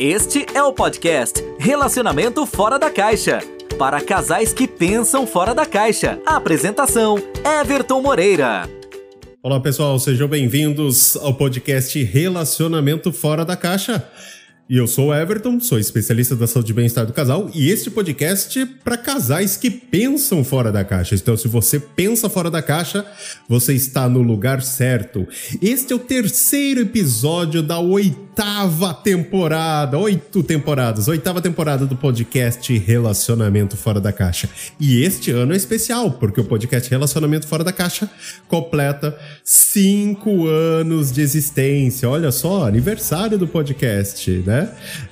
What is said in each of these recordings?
Este é o podcast Relacionamento Fora da Caixa. Para casais que pensam fora da caixa. A apresentação: Everton Moreira. Olá pessoal, sejam bem-vindos ao podcast Relacionamento Fora da Caixa. E eu sou o Everton, sou especialista da saúde e bem-estar do casal, e este podcast é para casais que pensam fora da caixa. Então, se você pensa fora da caixa, você está no lugar certo. Este é o terceiro episódio da oitava temporada, oito temporadas, oitava temporada do podcast Relacionamento Fora da Caixa. E este ano é especial, porque o podcast Relacionamento Fora da Caixa completa cinco anos de existência. Olha só, aniversário do podcast, né?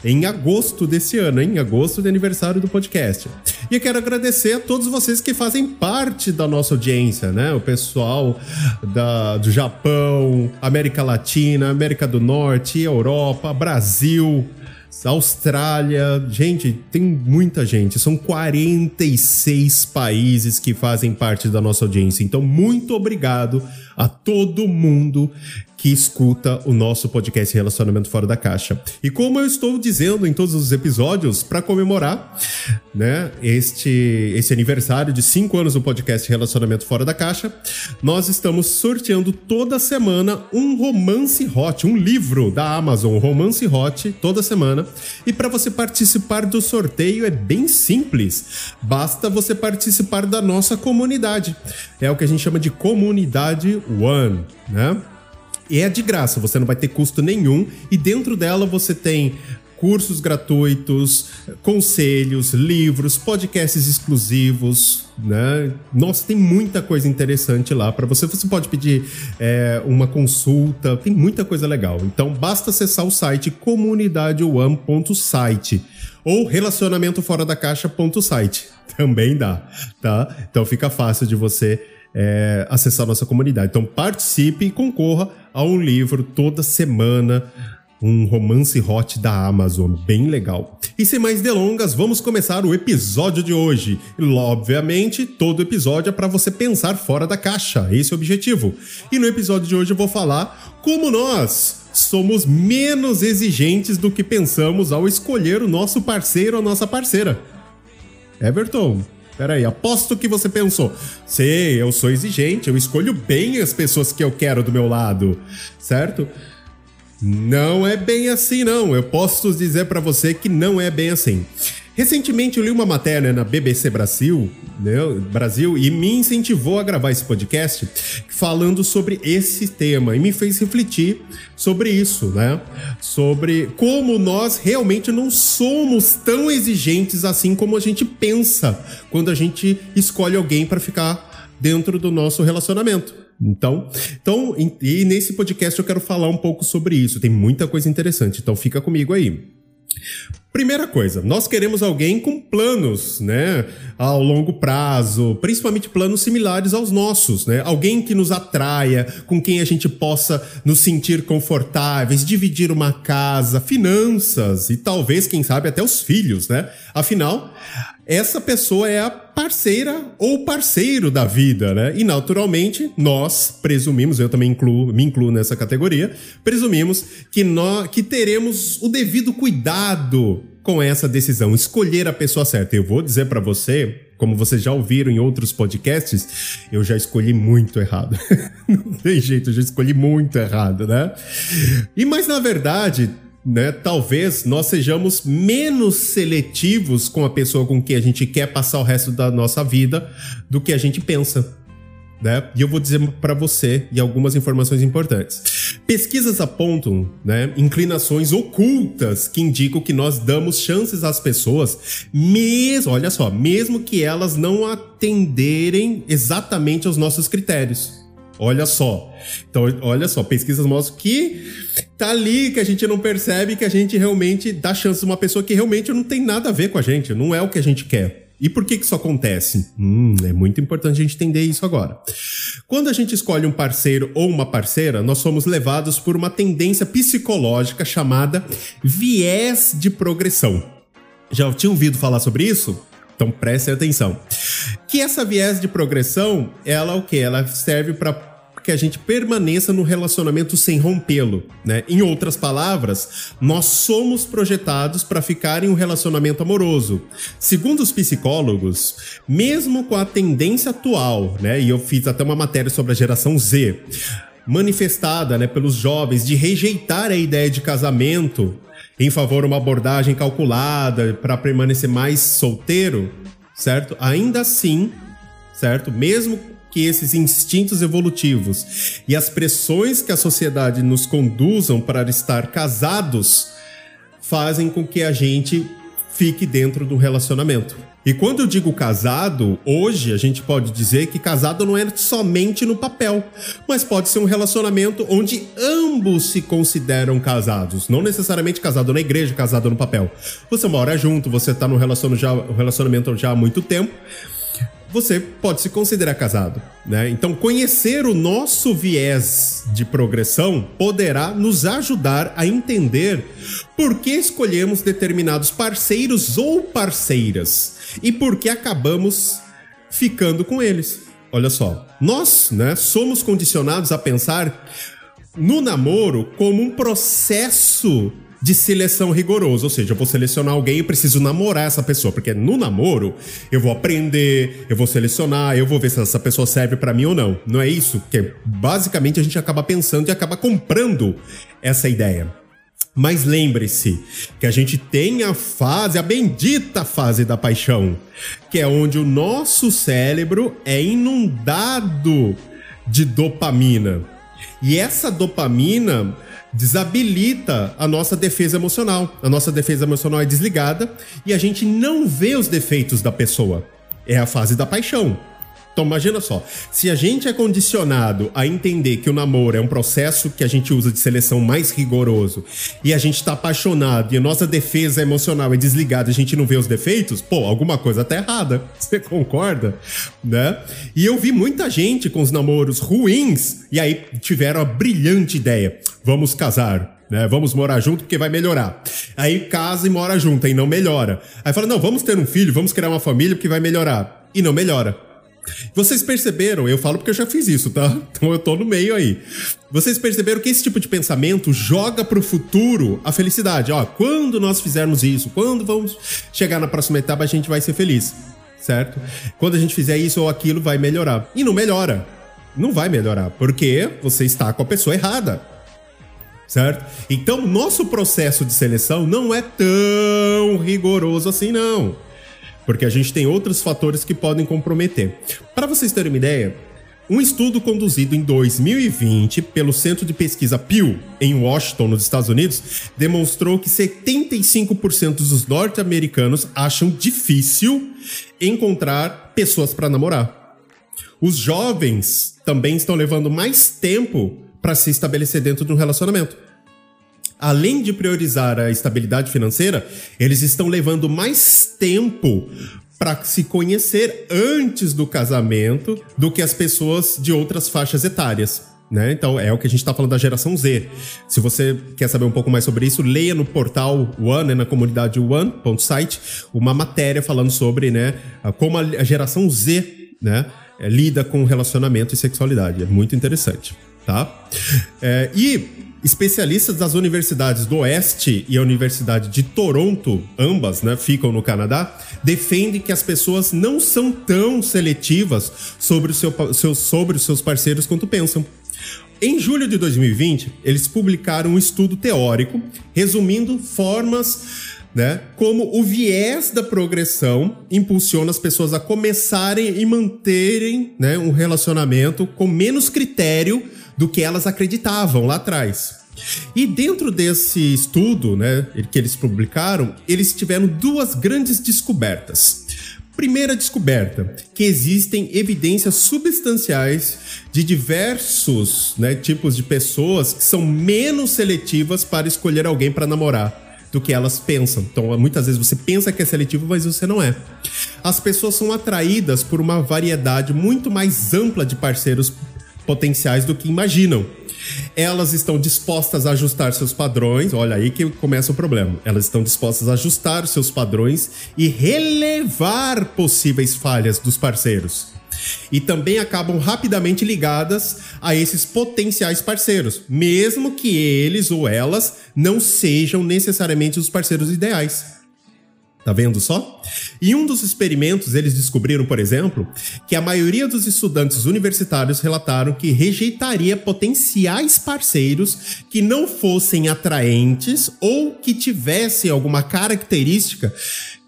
Em agosto desse ano, em agosto de aniversário do podcast. E eu quero agradecer a todos vocês que fazem parte da nossa audiência, né? O pessoal da, do Japão, América Latina, América do Norte, Europa, Brasil. Austrália, gente, tem muita gente. São 46 países que fazem parte da nossa audiência. Então, muito obrigado a todo mundo que escuta o nosso podcast Relacionamento Fora da Caixa. E como eu estou dizendo em todos os episódios, para comemorar né, este, este aniversário de cinco anos do podcast Relacionamento Fora da Caixa, nós estamos sorteando toda semana um romance hot, um livro da Amazon, romance hot, toda semana. E para você participar do sorteio é bem simples, basta você participar da nossa comunidade. É o que a gente chama de comunidade One, né? E é de graça, você não vai ter custo nenhum. E dentro dela você tem cursos gratuitos, conselhos, livros, podcasts exclusivos, né? Nossa, tem muita coisa interessante lá para você. Você pode pedir é, uma consulta, tem muita coisa legal. Então basta acessar o site comunidadeone.site ou relacionamentoforadacaixa.site. Também dá, tá? Então fica fácil de você é, acessar nossa comunidade. Então participe e concorra a um livro toda semana. Um romance hot da Amazon, bem legal. E sem mais delongas, vamos começar o episódio de hoje. Obviamente, todo episódio é para você pensar fora da caixa, esse é o objetivo. E no episódio de hoje eu vou falar como nós somos menos exigentes do que pensamos ao escolher o nosso parceiro ou nossa parceira. Everton, Peraí, aposto que você pensou. Sei, eu sou exigente, eu escolho bem as pessoas que eu quero do meu lado, certo? Não é bem assim, não. Eu posso dizer para você que não é bem assim. Recentemente eu li uma matéria na BBC Brasil, né, Brasil e me incentivou a gravar esse podcast falando sobre esse tema e me fez refletir sobre isso, né? Sobre como nós realmente não somos tão exigentes assim como a gente pensa quando a gente escolhe alguém para ficar dentro do nosso relacionamento. Então, então, e nesse podcast eu quero falar um pouco sobre isso. Tem muita coisa interessante, então fica comigo aí. Primeira coisa, nós queremos alguém com planos, né, ao longo prazo, principalmente planos similares aos nossos, né? Alguém que nos atraia, com quem a gente possa nos sentir confortáveis, dividir uma casa, finanças e talvez, quem sabe, até os filhos, né? Afinal, essa pessoa é a parceira ou parceiro da vida, né? E naturalmente nós presumimos, eu também incluo, me incluo nessa categoria, presumimos que nós que teremos o devido cuidado com essa decisão, escolher a pessoa certa. Eu vou dizer para você, como vocês já ouviram em outros podcasts, eu já escolhi muito errado. Não tem jeito, eu já escolhi muito errado, né? E mas na verdade, né, talvez nós sejamos menos seletivos com a pessoa com quem a gente quer passar o resto da nossa vida do que a gente pensa. Né? E eu vou dizer para você e algumas informações importantes. Pesquisas apontam né, inclinações ocultas que indicam que nós damos chances às pessoas, mesmo, olha só, mesmo que elas não atenderem exatamente aos nossos critérios. Olha só. Então, olha só, pesquisas mostram que tá ali que a gente não percebe que a gente realmente dá chance a uma pessoa que realmente não tem nada a ver com a gente, não é o que a gente quer. E por que, que isso acontece? Hum, é muito importante a gente entender isso agora. Quando a gente escolhe um parceiro ou uma parceira, nós somos levados por uma tendência psicológica chamada viés de progressão. Já tinha ouvido falar sobre isso? Então preste atenção. Que essa viés de progressão, ela o que? Ela serve para que a gente permaneça no relacionamento sem rompê-lo, né? Em outras palavras, nós somos projetados para ficar em um relacionamento amoroso. Segundo os psicólogos, mesmo com a tendência atual, né? E eu fiz até uma matéria sobre a geração Z, manifestada, né, pelos jovens de rejeitar a ideia de casamento em favor de uma abordagem calculada para permanecer mais solteiro, certo? Ainda assim, certo? Mesmo que esses instintos evolutivos e as pressões que a sociedade nos conduzam para estar casados fazem com que a gente fique dentro do relacionamento. E quando eu digo casado, hoje a gente pode dizer que casado não é somente no papel, mas pode ser um relacionamento onde ambos se consideram casados. Não necessariamente casado na igreja, casado no papel. Você mora junto, você está no relacionamento já há muito tempo você pode se considerar casado, né? Então, conhecer o nosso viés de progressão poderá nos ajudar a entender por que escolhemos determinados parceiros ou parceiras e por que acabamos ficando com eles. Olha só, nós, né, somos condicionados a pensar no namoro como um processo de seleção rigoroso, ou seja, eu vou selecionar alguém e preciso namorar essa pessoa, porque no namoro eu vou aprender, eu vou selecionar, eu vou ver se essa pessoa serve para mim ou não. Não é isso que basicamente a gente acaba pensando e acaba comprando essa ideia. Mas lembre-se que a gente tem a fase, a bendita fase da paixão, que é onde o nosso cérebro é inundado de dopamina. E essa dopamina desabilita a nossa defesa emocional. A nossa defesa emocional é desligada e a gente não vê os defeitos da pessoa. É a fase da paixão. Então imagina só, se a gente é condicionado a entender que o namoro é um processo que a gente usa de seleção mais rigoroso e a gente está apaixonado e a nossa defesa emocional é desligada e a gente não vê os defeitos, pô, alguma coisa tá errada. Você concorda? Né? E eu vi muita gente com os namoros ruins e aí tiveram a brilhante ideia: vamos casar. Né? Vamos morar junto porque vai melhorar. Aí casa e mora junto, aí não melhora. Aí fala: não, vamos ter um filho, vamos criar uma família porque vai melhorar. E não melhora. Vocês perceberam, eu falo porque eu já fiz isso, tá? Então eu tô no meio aí. Vocês perceberam que esse tipo de pensamento joga pro futuro a felicidade. Ó, quando nós fizermos isso, quando vamos chegar na próxima etapa, a gente vai ser feliz, certo? Quando a gente fizer isso ou aquilo, vai melhorar. E não melhora. Não vai melhorar, porque você está com a pessoa errada. Certo? Então, nosso processo de seleção não é tão rigoroso assim, não porque a gente tem outros fatores que podem comprometer. Para vocês terem uma ideia, um estudo conduzido em 2020 pelo Centro de Pesquisa Pew, em Washington, nos Estados Unidos, demonstrou que 75% dos norte-americanos acham difícil encontrar pessoas para namorar. Os jovens também estão levando mais tempo para se estabelecer dentro de um relacionamento além de priorizar a estabilidade financeira, eles estão levando mais tempo para se conhecer antes do casamento do que as pessoas de outras faixas etárias. Né? Então é o que a gente está falando da geração Z. Se você quer saber um pouco mais sobre isso, leia no portal One, né, na comunidade One.site, uma matéria falando sobre né, como a geração Z né, lida com relacionamento e sexualidade. É muito interessante. Tá? É, e Especialistas das universidades do Oeste e a Universidade de Toronto, ambas né, ficam no Canadá, defendem que as pessoas não são tão seletivas sobre, o seu, seu, sobre os seus parceiros quanto pensam. Em julho de 2020, eles publicaram um estudo teórico resumindo formas né, como o viés da progressão impulsiona as pessoas a começarem e manterem né, um relacionamento com menos critério do que elas acreditavam lá atrás. E dentro desse estudo, né, que eles publicaram, eles tiveram duas grandes descobertas. Primeira descoberta, que existem evidências substanciais de diversos né, tipos de pessoas que são menos seletivas para escolher alguém para namorar do que elas pensam. Então, muitas vezes você pensa que é seletivo, mas você não é. As pessoas são atraídas por uma variedade muito mais ampla de parceiros potenciais do que imaginam. Elas estão dispostas a ajustar seus padrões, olha aí que começa o problema. Elas estão dispostas a ajustar seus padrões e relevar possíveis falhas dos parceiros. E também acabam rapidamente ligadas a esses potenciais parceiros, mesmo que eles ou elas não sejam necessariamente os parceiros ideais. Tá vendo só? Em um dos experimentos, eles descobriram, por exemplo, que a maioria dos estudantes universitários relataram que rejeitaria potenciais parceiros que não fossem atraentes ou que tivessem alguma característica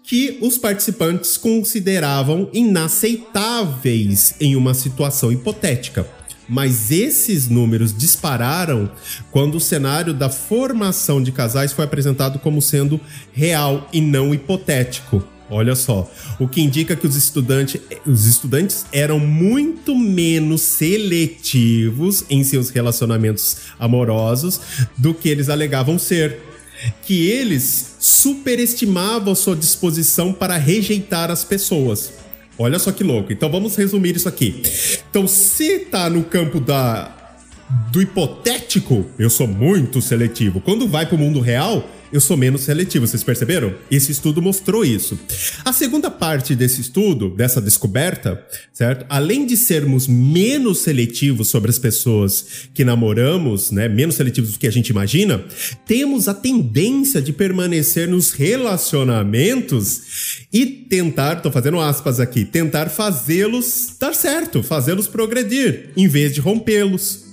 que os participantes consideravam inaceitáveis em uma situação hipotética. Mas esses números dispararam quando o cenário da formação de casais foi apresentado como sendo real e não hipotético. Olha só, o que indica que os estudantes, os estudantes eram muito menos seletivos em seus relacionamentos amorosos do que eles alegavam ser. Que eles superestimavam sua disposição para rejeitar as pessoas. Olha só que louco. Então vamos resumir isso aqui. Então, se tá no campo da do hipotético, eu sou muito seletivo. Quando vai para o mundo real, eu sou menos seletivo, vocês perceberam? Esse estudo mostrou isso. A segunda parte desse estudo, dessa descoberta, certo? Além de sermos menos seletivos sobre as pessoas que namoramos, né, menos seletivos do que a gente imagina, temos a tendência de permanecer nos relacionamentos e tentar, tô fazendo aspas aqui, tentar fazê-los dar certo, fazê-los progredir, em vez de rompê-los.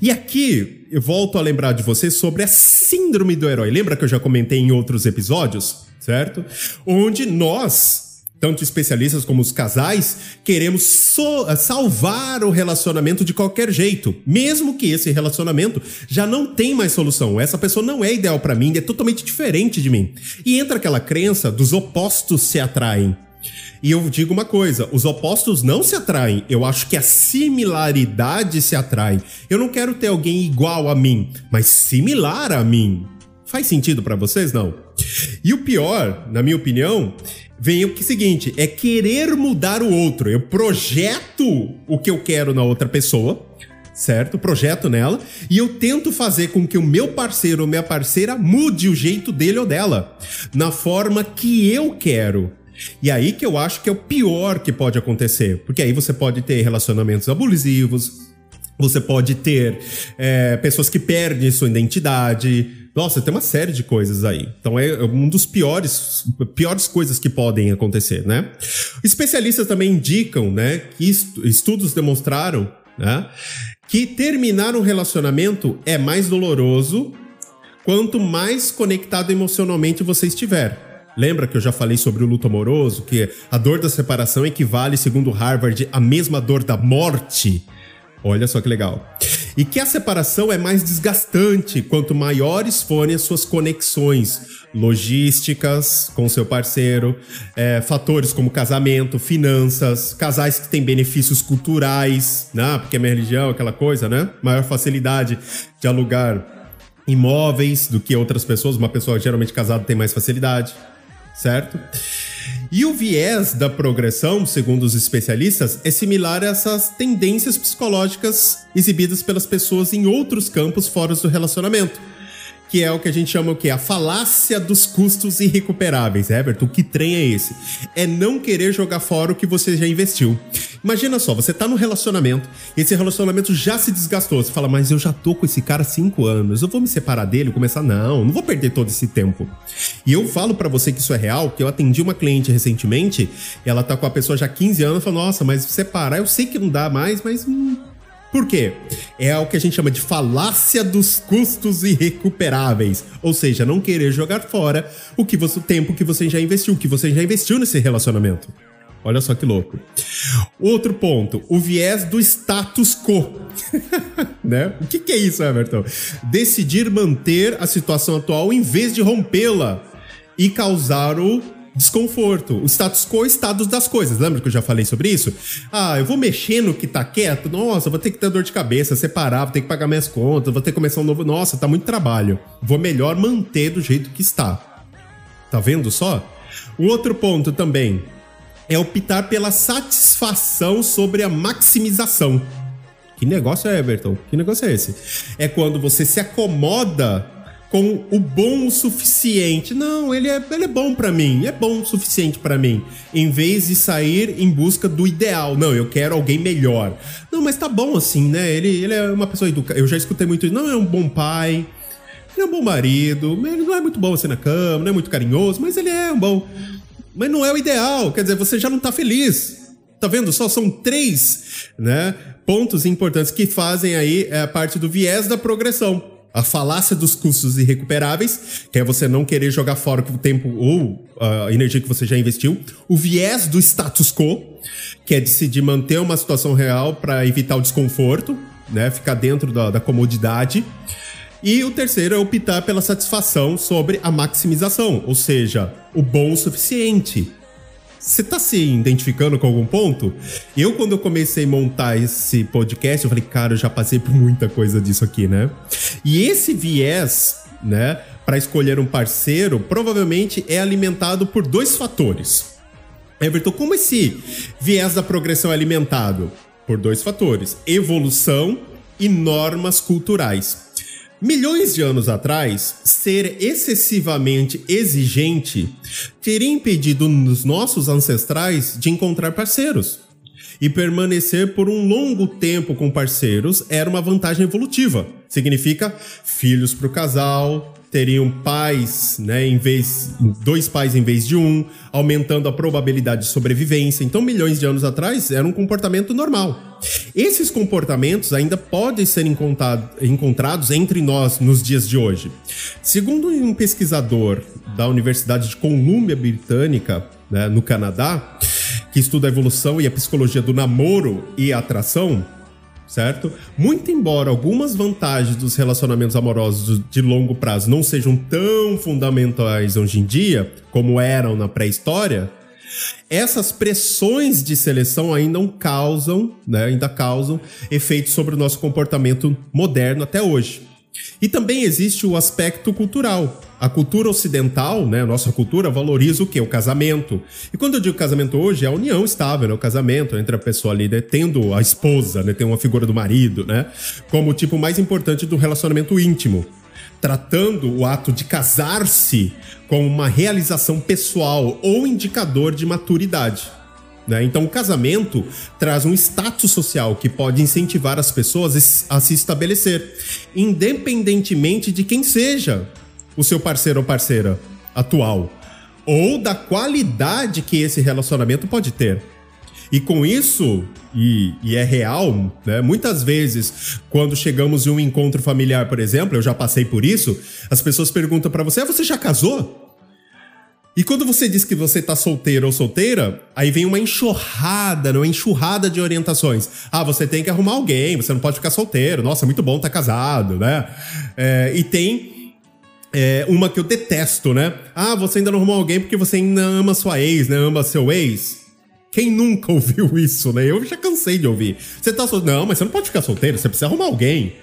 E aqui eu volto a lembrar de você sobre a síndrome do herói. Lembra que eu já comentei em outros episódios, certo? Onde nós, tanto especialistas como os casais, queremos so salvar o relacionamento de qualquer jeito, mesmo que esse relacionamento já não tem mais solução. Essa pessoa não é ideal para mim, é totalmente diferente de mim. E entra aquela crença dos opostos se atraem. E eu digo uma coisa: os opostos não se atraem. Eu acho que a similaridade se atrai. Eu não quero ter alguém igual a mim, mas similar a mim. Faz sentido para vocês, não? E o pior, na minha opinião, vem o que é seguinte: é querer mudar o outro. Eu projeto o que eu quero na outra pessoa, certo? Projeto nela e eu tento fazer com que o meu parceiro ou minha parceira mude o jeito dele ou dela, na forma que eu quero. E aí que eu acho que é o pior que pode acontecer, porque aí você pode ter relacionamentos abusivos, você pode ter é, pessoas que perdem sua identidade. Nossa, tem uma série de coisas aí. Então é um dos piores, piores coisas que podem acontecer, né? Especialistas também indicam, né, que estudos demonstraram, né, que terminar um relacionamento é mais doloroso quanto mais conectado emocionalmente você estiver. Lembra que eu já falei sobre o luto amoroso, que a dor da separação equivale, segundo Harvard, à mesma dor da morte? Olha só que legal. E que a separação é mais desgastante quanto maiores forem as suas conexões logísticas com seu parceiro, é, fatores como casamento, finanças, casais que têm benefícios culturais, né? Porque a minha religião, aquela coisa, né? Maior facilidade de alugar imóveis do que outras pessoas. Uma pessoa geralmente casada tem mais facilidade certo? E o viés da progressão, segundo os especialistas, é similar a essas tendências psicológicas exibidas pelas pessoas em outros campos fora do relacionamento que é o que a gente chama o quê? A falácia dos custos irrecuperáveis. Everton, que trem é esse? É não querer jogar fora o que você já investiu. Imagina só, você tá num relacionamento, e esse relacionamento já se desgastou. Você fala, mas eu já tô com esse cara há cinco anos, eu vou me separar dele, começar? Não, não vou perder todo esse tempo. E eu falo para você que isso é real, que eu atendi uma cliente recentemente, ela tá com a pessoa já há 15 anos, falou, nossa, mas separar, eu sei que não dá mais, mas hum, por quê? É o que a gente chama de falácia dos custos irrecuperáveis. Ou seja, não querer jogar fora o que você, o tempo que você já investiu, o que você já investiu nesse relacionamento. Olha só que louco. Outro ponto, o viés do status quo. né? O que, que é isso, Everton? Decidir manter a situação atual em vez de rompê-la e causar o desconforto. O status quo é o estado das coisas. Lembra que eu já falei sobre isso? Ah, eu vou mexer no que tá quieto. Nossa, vou ter que ter dor de cabeça, separar, vou ter que pagar minhas contas, vou ter que começar um novo. Nossa, tá muito trabalho. Vou melhor manter do jeito que está. Tá vendo só? O outro ponto também é optar pela satisfação sobre a maximização. Que negócio é, Everton? Que negócio é esse? É quando você se acomoda com o bom o suficiente. Não, ele é, ele é bom para mim, é bom o suficiente para mim. Em vez de sair em busca do ideal. Não, eu quero alguém melhor. Não, mas tá bom assim, né? Ele, ele é uma pessoa educada. Eu já escutei muito isso. Não, é um bom pai. Ele é um bom marido. Ele não é muito bom assim na cama, não é muito carinhoso, mas ele é um bom. Mas não é o ideal. Quer dizer, você já não tá feliz. Tá vendo? Só são três, né? Pontos importantes que fazem aí a parte do viés da progressão a falácia dos custos irrecuperáveis, que é você não querer jogar fora o tempo ou a energia que você já investiu, o viés do status quo, que é decidir manter uma situação real para evitar o desconforto, né, ficar dentro da, da comodidade. E o terceiro é optar pela satisfação sobre a maximização, ou seja, o bom o suficiente. Você tá se identificando com algum ponto? Eu, quando eu comecei a montar esse podcast, eu falei, cara, eu já passei por muita coisa disso aqui, né? E esse viés, né, para escolher um parceiro, provavelmente é alimentado por dois fatores. Everton, como esse viés da progressão é alimentado? Por dois fatores: evolução e normas culturais. Milhões de anos atrás, ser excessivamente exigente teria impedido os nossos ancestrais de encontrar parceiros. E permanecer por um longo tempo com parceiros era uma vantagem evolutiva. Significa filhos para o casal, teriam pais, né, em vez dois pais em vez de um, aumentando a probabilidade de sobrevivência. Então, milhões de anos atrás era um comportamento normal. Esses comportamentos ainda podem ser encontrados entre nós nos dias de hoje. Segundo um pesquisador da Universidade de Columbia Britânica, né, no Canadá, que estuda a evolução e a psicologia do namoro e atração, certo? Muito embora algumas vantagens dos relacionamentos amorosos de longo prazo não sejam tão fundamentais hoje em dia como eram na pré-história, essas pressões de seleção ainda causam, né, ainda causam efeitos sobre o nosso comportamento moderno até hoje. E também existe o aspecto cultural. A cultura ocidental, né, nossa cultura, valoriza o que? O casamento. E quando eu digo casamento hoje, é a união estável, né, o casamento entre a pessoa ali, né, tendo a esposa, né, tem uma figura do marido, né, como o tipo mais importante do relacionamento íntimo. Tratando o ato de casar-se como uma realização pessoal ou indicador de maturidade. Né? Então, o casamento traz um status social que pode incentivar as pessoas a se estabelecer, independentemente de quem seja o seu parceiro ou parceira atual, ou da qualidade que esse relacionamento pode ter. E com isso, e, e, é real, né? Muitas vezes, quando chegamos em um encontro familiar, por exemplo, eu já passei por isso, as pessoas perguntam para você: ah, você já casou? E quando você diz que você tá solteiro ou solteira, aí vem uma enxurrada, uma enxurrada de orientações. Ah, você tem que arrumar alguém, você não pode ficar solteiro. Nossa, muito bom tá casado, né? É, e tem é, uma que eu detesto, né? Ah, você ainda não arrumou alguém porque você ainda ama sua ex, né? Ama seu ex. Quem nunca ouviu isso, né? Eu já cansei de ouvir. Você tá solteiro. Não, mas você não pode ficar solteiro, você precisa arrumar alguém.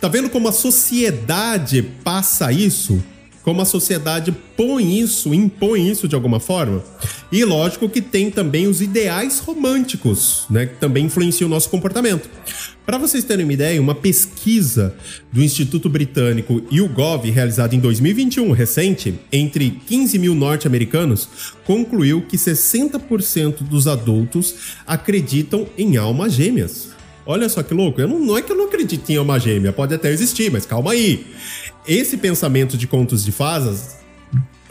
Tá vendo como a sociedade passa isso? Como a sociedade põe isso, impõe isso de alguma forma. E lógico que tem também os ideais românticos, né, que também influenciam o nosso comportamento. Para vocês terem uma ideia, uma pesquisa do Instituto Britânico YouGov, realizada em 2021, recente, entre 15 mil norte-americanos, concluiu que 60% dos adultos acreditam em almas gêmeas. Olha só que louco, eu não, não é que eu não acredito em alma gêmea, pode até existir, mas calma aí esse pensamento de contos de fadas,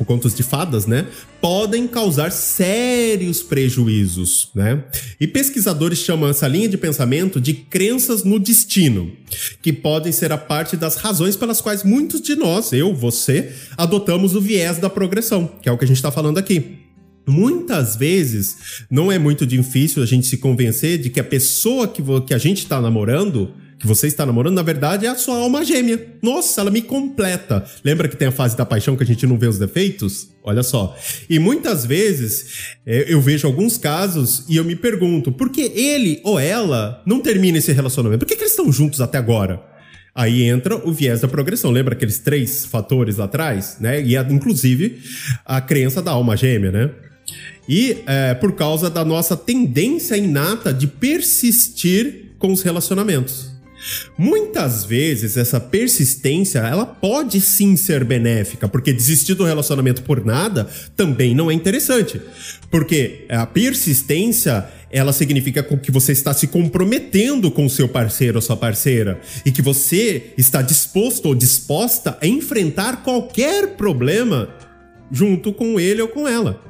contos de fadas, né, podem causar sérios prejuízos, né? E pesquisadores chamam essa linha de pensamento de crenças no destino, que podem ser a parte das razões pelas quais muitos de nós, eu, você, adotamos o viés da progressão, que é o que a gente está falando aqui. Muitas vezes não é muito difícil a gente se convencer de que a pessoa que, que a gente está namorando que você está namorando, na verdade, é a sua alma gêmea. Nossa, ela me completa. Lembra que tem a fase da paixão que a gente não vê os defeitos? Olha só. E muitas vezes é, eu vejo alguns casos e eu me pergunto, por que ele ou ela não termina esse relacionamento? Por que, que eles estão juntos até agora? Aí entra o viés da progressão. Lembra aqueles três fatores lá atrás? Né? E inclusive a crença da alma gêmea, né? E é, por causa da nossa tendência inata de persistir com os relacionamentos. Muitas vezes essa persistência, ela pode sim ser benéfica, porque desistir do relacionamento por nada também não é interessante. Porque a persistência, ela significa que você está se comprometendo com seu parceiro ou sua parceira e que você está disposto ou disposta a enfrentar qualquer problema junto com ele ou com ela.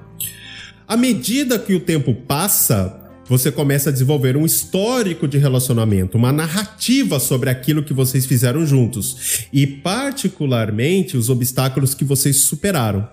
À medida que o tempo passa, você começa a desenvolver um histórico de relacionamento, uma narrativa sobre aquilo que vocês fizeram juntos e, particularmente, os obstáculos que vocês superaram.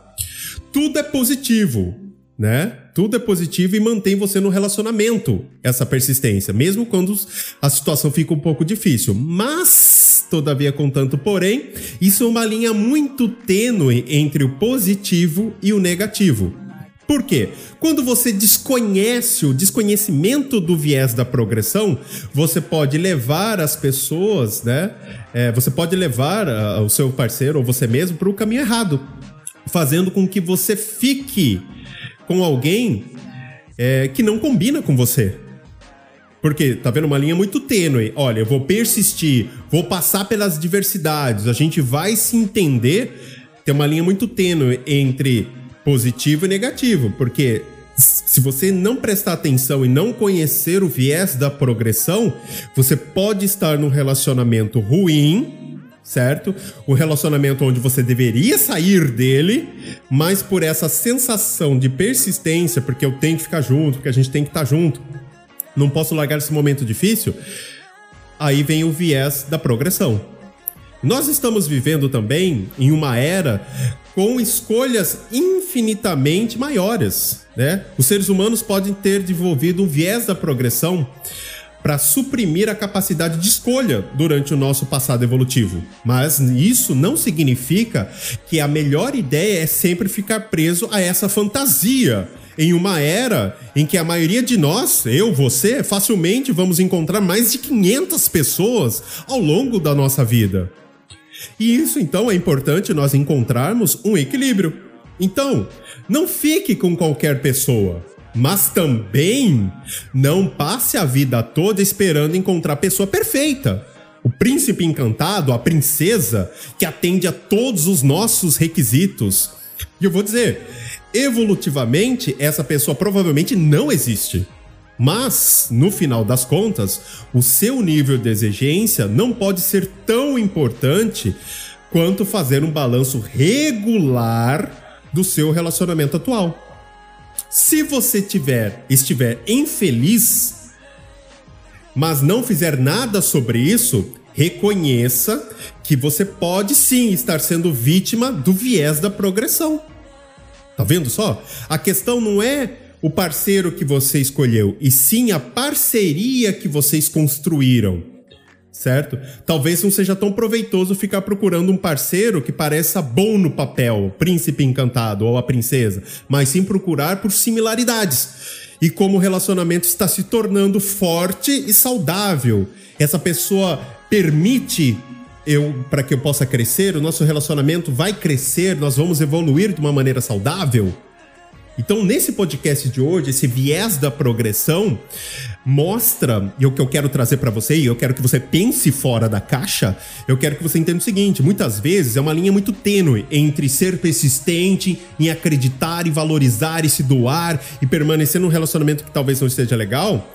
Tudo é positivo, né? Tudo é positivo e mantém você no relacionamento, essa persistência, mesmo quando a situação fica um pouco difícil. Mas, todavia, contanto, porém, isso é uma linha muito tênue entre o positivo e o negativo. Por quê? Quando você desconhece o desconhecimento do viés da progressão, você pode levar as pessoas, né? É, você pode levar uh, o seu parceiro ou você mesmo para o caminho errado, fazendo com que você fique com alguém é, que não combina com você. Porque tá vendo uma linha muito tênue. Olha, eu vou persistir, vou passar pelas diversidades, a gente vai se entender. Tem uma linha muito tênue entre positivo e negativo, porque se você não prestar atenção e não conhecer o viés da progressão, você pode estar num relacionamento ruim, certo? Um relacionamento onde você deveria sair dele, mas por essa sensação de persistência, porque eu tenho que ficar junto, porque a gente tem que estar junto, não posso largar esse momento difícil, aí vem o viés da progressão. Nós estamos vivendo também em uma era com escolhas infinitamente maiores. Né? Os seres humanos podem ter desenvolvido um viés da progressão para suprimir a capacidade de escolha durante o nosso passado evolutivo. Mas isso não significa que a melhor ideia é sempre ficar preso a essa fantasia. Em uma era em que a maioria de nós, eu, você, facilmente vamos encontrar mais de 500 pessoas ao longo da nossa vida. E isso então é importante nós encontrarmos um equilíbrio. Então, não fique com qualquer pessoa, mas também não passe a vida toda esperando encontrar a pessoa perfeita. O príncipe encantado, a princesa que atende a todos os nossos requisitos. E eu vou dizer, evolutivamente, essa pessoa provavelmente não existe. Mas, no final das contas, o seu nível de exigência não pode ser tão importante quanto fazer um balanço regular do seu relacionamento atual. Se você tiver, estiver infeliz, mas não fizer nada sobre isso, reconheça que você pode sim estar sendo vítima do viés da progressão. Tá vendo só? A questão não é o parceiro que você escolheu, e sim a parceria que vocês construíram. Certo? Talvez não seja tão proveitoso ficar procurando um parceiro que pareça bom no papel, príncipe encantado ou a princesa, mas sim procurar por similaridades. E como o relacionamento está se tornando forte e saudável. Essa pessoa permite eu para que eu possa crescer, o nosso relacionamento vai crescer, nós vamos evoluir de uma maneira saudável. Então, nesse podcast de hoje, esse viés da progressão mostra, e o que eu quero trazer para você, e eu quero que você pense fora da caixa, eu quero que você entenda o seguinte: muitas vezes é uma linha muito tênue entre ser persistente em acreditar e valorizar e se doar e permanecer num relacionamento que talvez não esteja legal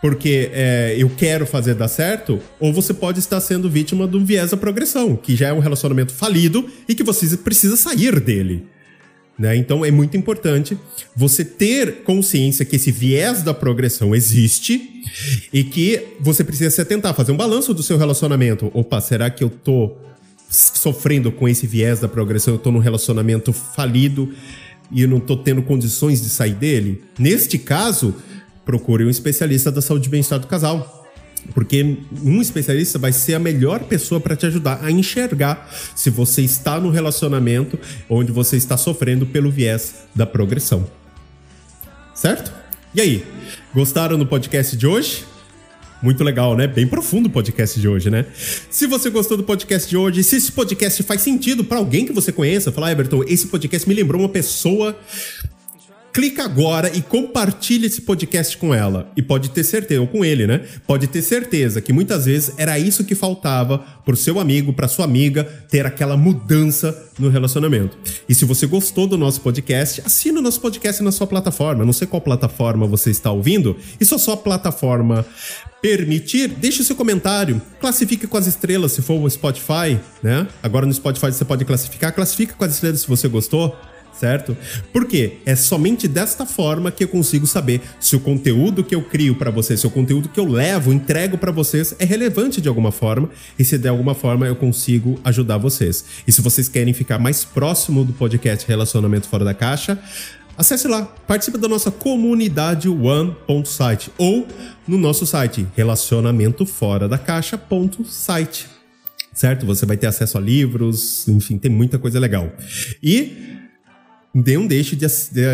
porque é, eu quero fazer dar certo, ou você pode estar sendo vítima um viés da progressão, que já é um relacionamento falido e que você precisa sair dele. Né? Então é muito importante você ter consciência que esse viés da progressão existe e que você precisa se atentar, fazer um balanço do seu relacionamento. Opa, será que eu tô sofrendo com esse viés da progressão? Eu tô num relacionamento falido e eu não tô tendo condições de sair dele? Neste caso, procure um especialista da saúde e bem-estar do casal porque um especialista vai ser a melhor pessoa para te ajudar a enxergar se você está no relacionamento onde você está sofrendo pelo viés da progressão. Certo? E aí, gostaram do podcast de hoje? Muito legal, né? Bem profundo o podcast de hoje, né? Se você gostou do podcast de hoje, se esse podcast faz sentido para alguém que você conheça, falar, Everton, esse podcast me lembrou uma pessoa clica agora e compartilha esse podcast com ela. E pode ter certeza, ou com ele, né? Pode ter certeza que muitas vezes era isso que faltava pro seu amigo, pra sua amiga, ter aquela mudança no relacionamento. E se você gostou do nosso podcast, assina o nosso podcast na sua plataforma. Não sei qual plataforma você está ouvindo, e se a sua plataforma permitir, deixe seu comentário, classifique com as estrelas se for o Spotify, né? Agora no Spotify você pode classificar, classifica com as estrelas se você gostou certo? Porque é somente desta forma que eu consigo saber se o conteúdo que eu crio para vocês, se o conteúdo que eu levo, entrego para vocês é relevante de alguma forma e se de alguma forma eu consigo ajudar vocês. E se vocês querem ficar mais próximo do podcast Relacionamento Fora da Caixa, acesse lá, participe da nossa comunidade one.site ou no nosso site relacionamentoforadacaixa.site. Certo? Você vai ter acesso a livros, enfim, tem muita coisa legal. E não deixe de,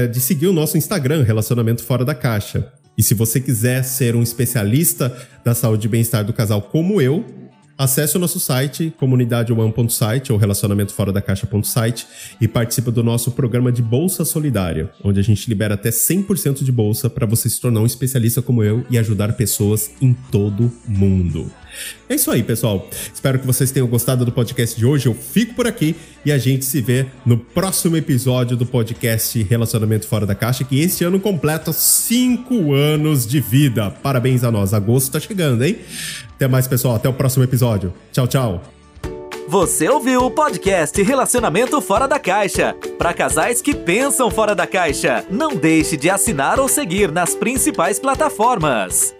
de seguir o nosso Instagram, Relacionamento Fora da Caixa. E se você quiser ser um especialista da saúde e bem-estar do casal como eu, acesse o nosso site, comunidadeone.site ou relacionamento fora da caixa.site e participe do nosso programa de Bolsa Solidária, onde a gente libera até 100% de bolsa para você se tornar um especialista como eu e ajudar pessoas em todo mundo. É isso aí, pessoal. Espero que vocês tenham gostado do podcast de hoje. Eu fico por aqui e a gente se vê no próximo episódio do podcast Relacionamento Fora da Caixa, que este ano completa cinco anos de vida. Parabéns a nós. Agosto tá chegando, hein? Até mais, pessoal. Até o próximo episódio. Tchau, tchau. Você ouviu o podcast Relacionamento Fora da Caixa. Para casais que pensam fora da caixa, não deixe de assinar ou seguir nas principais plataformas.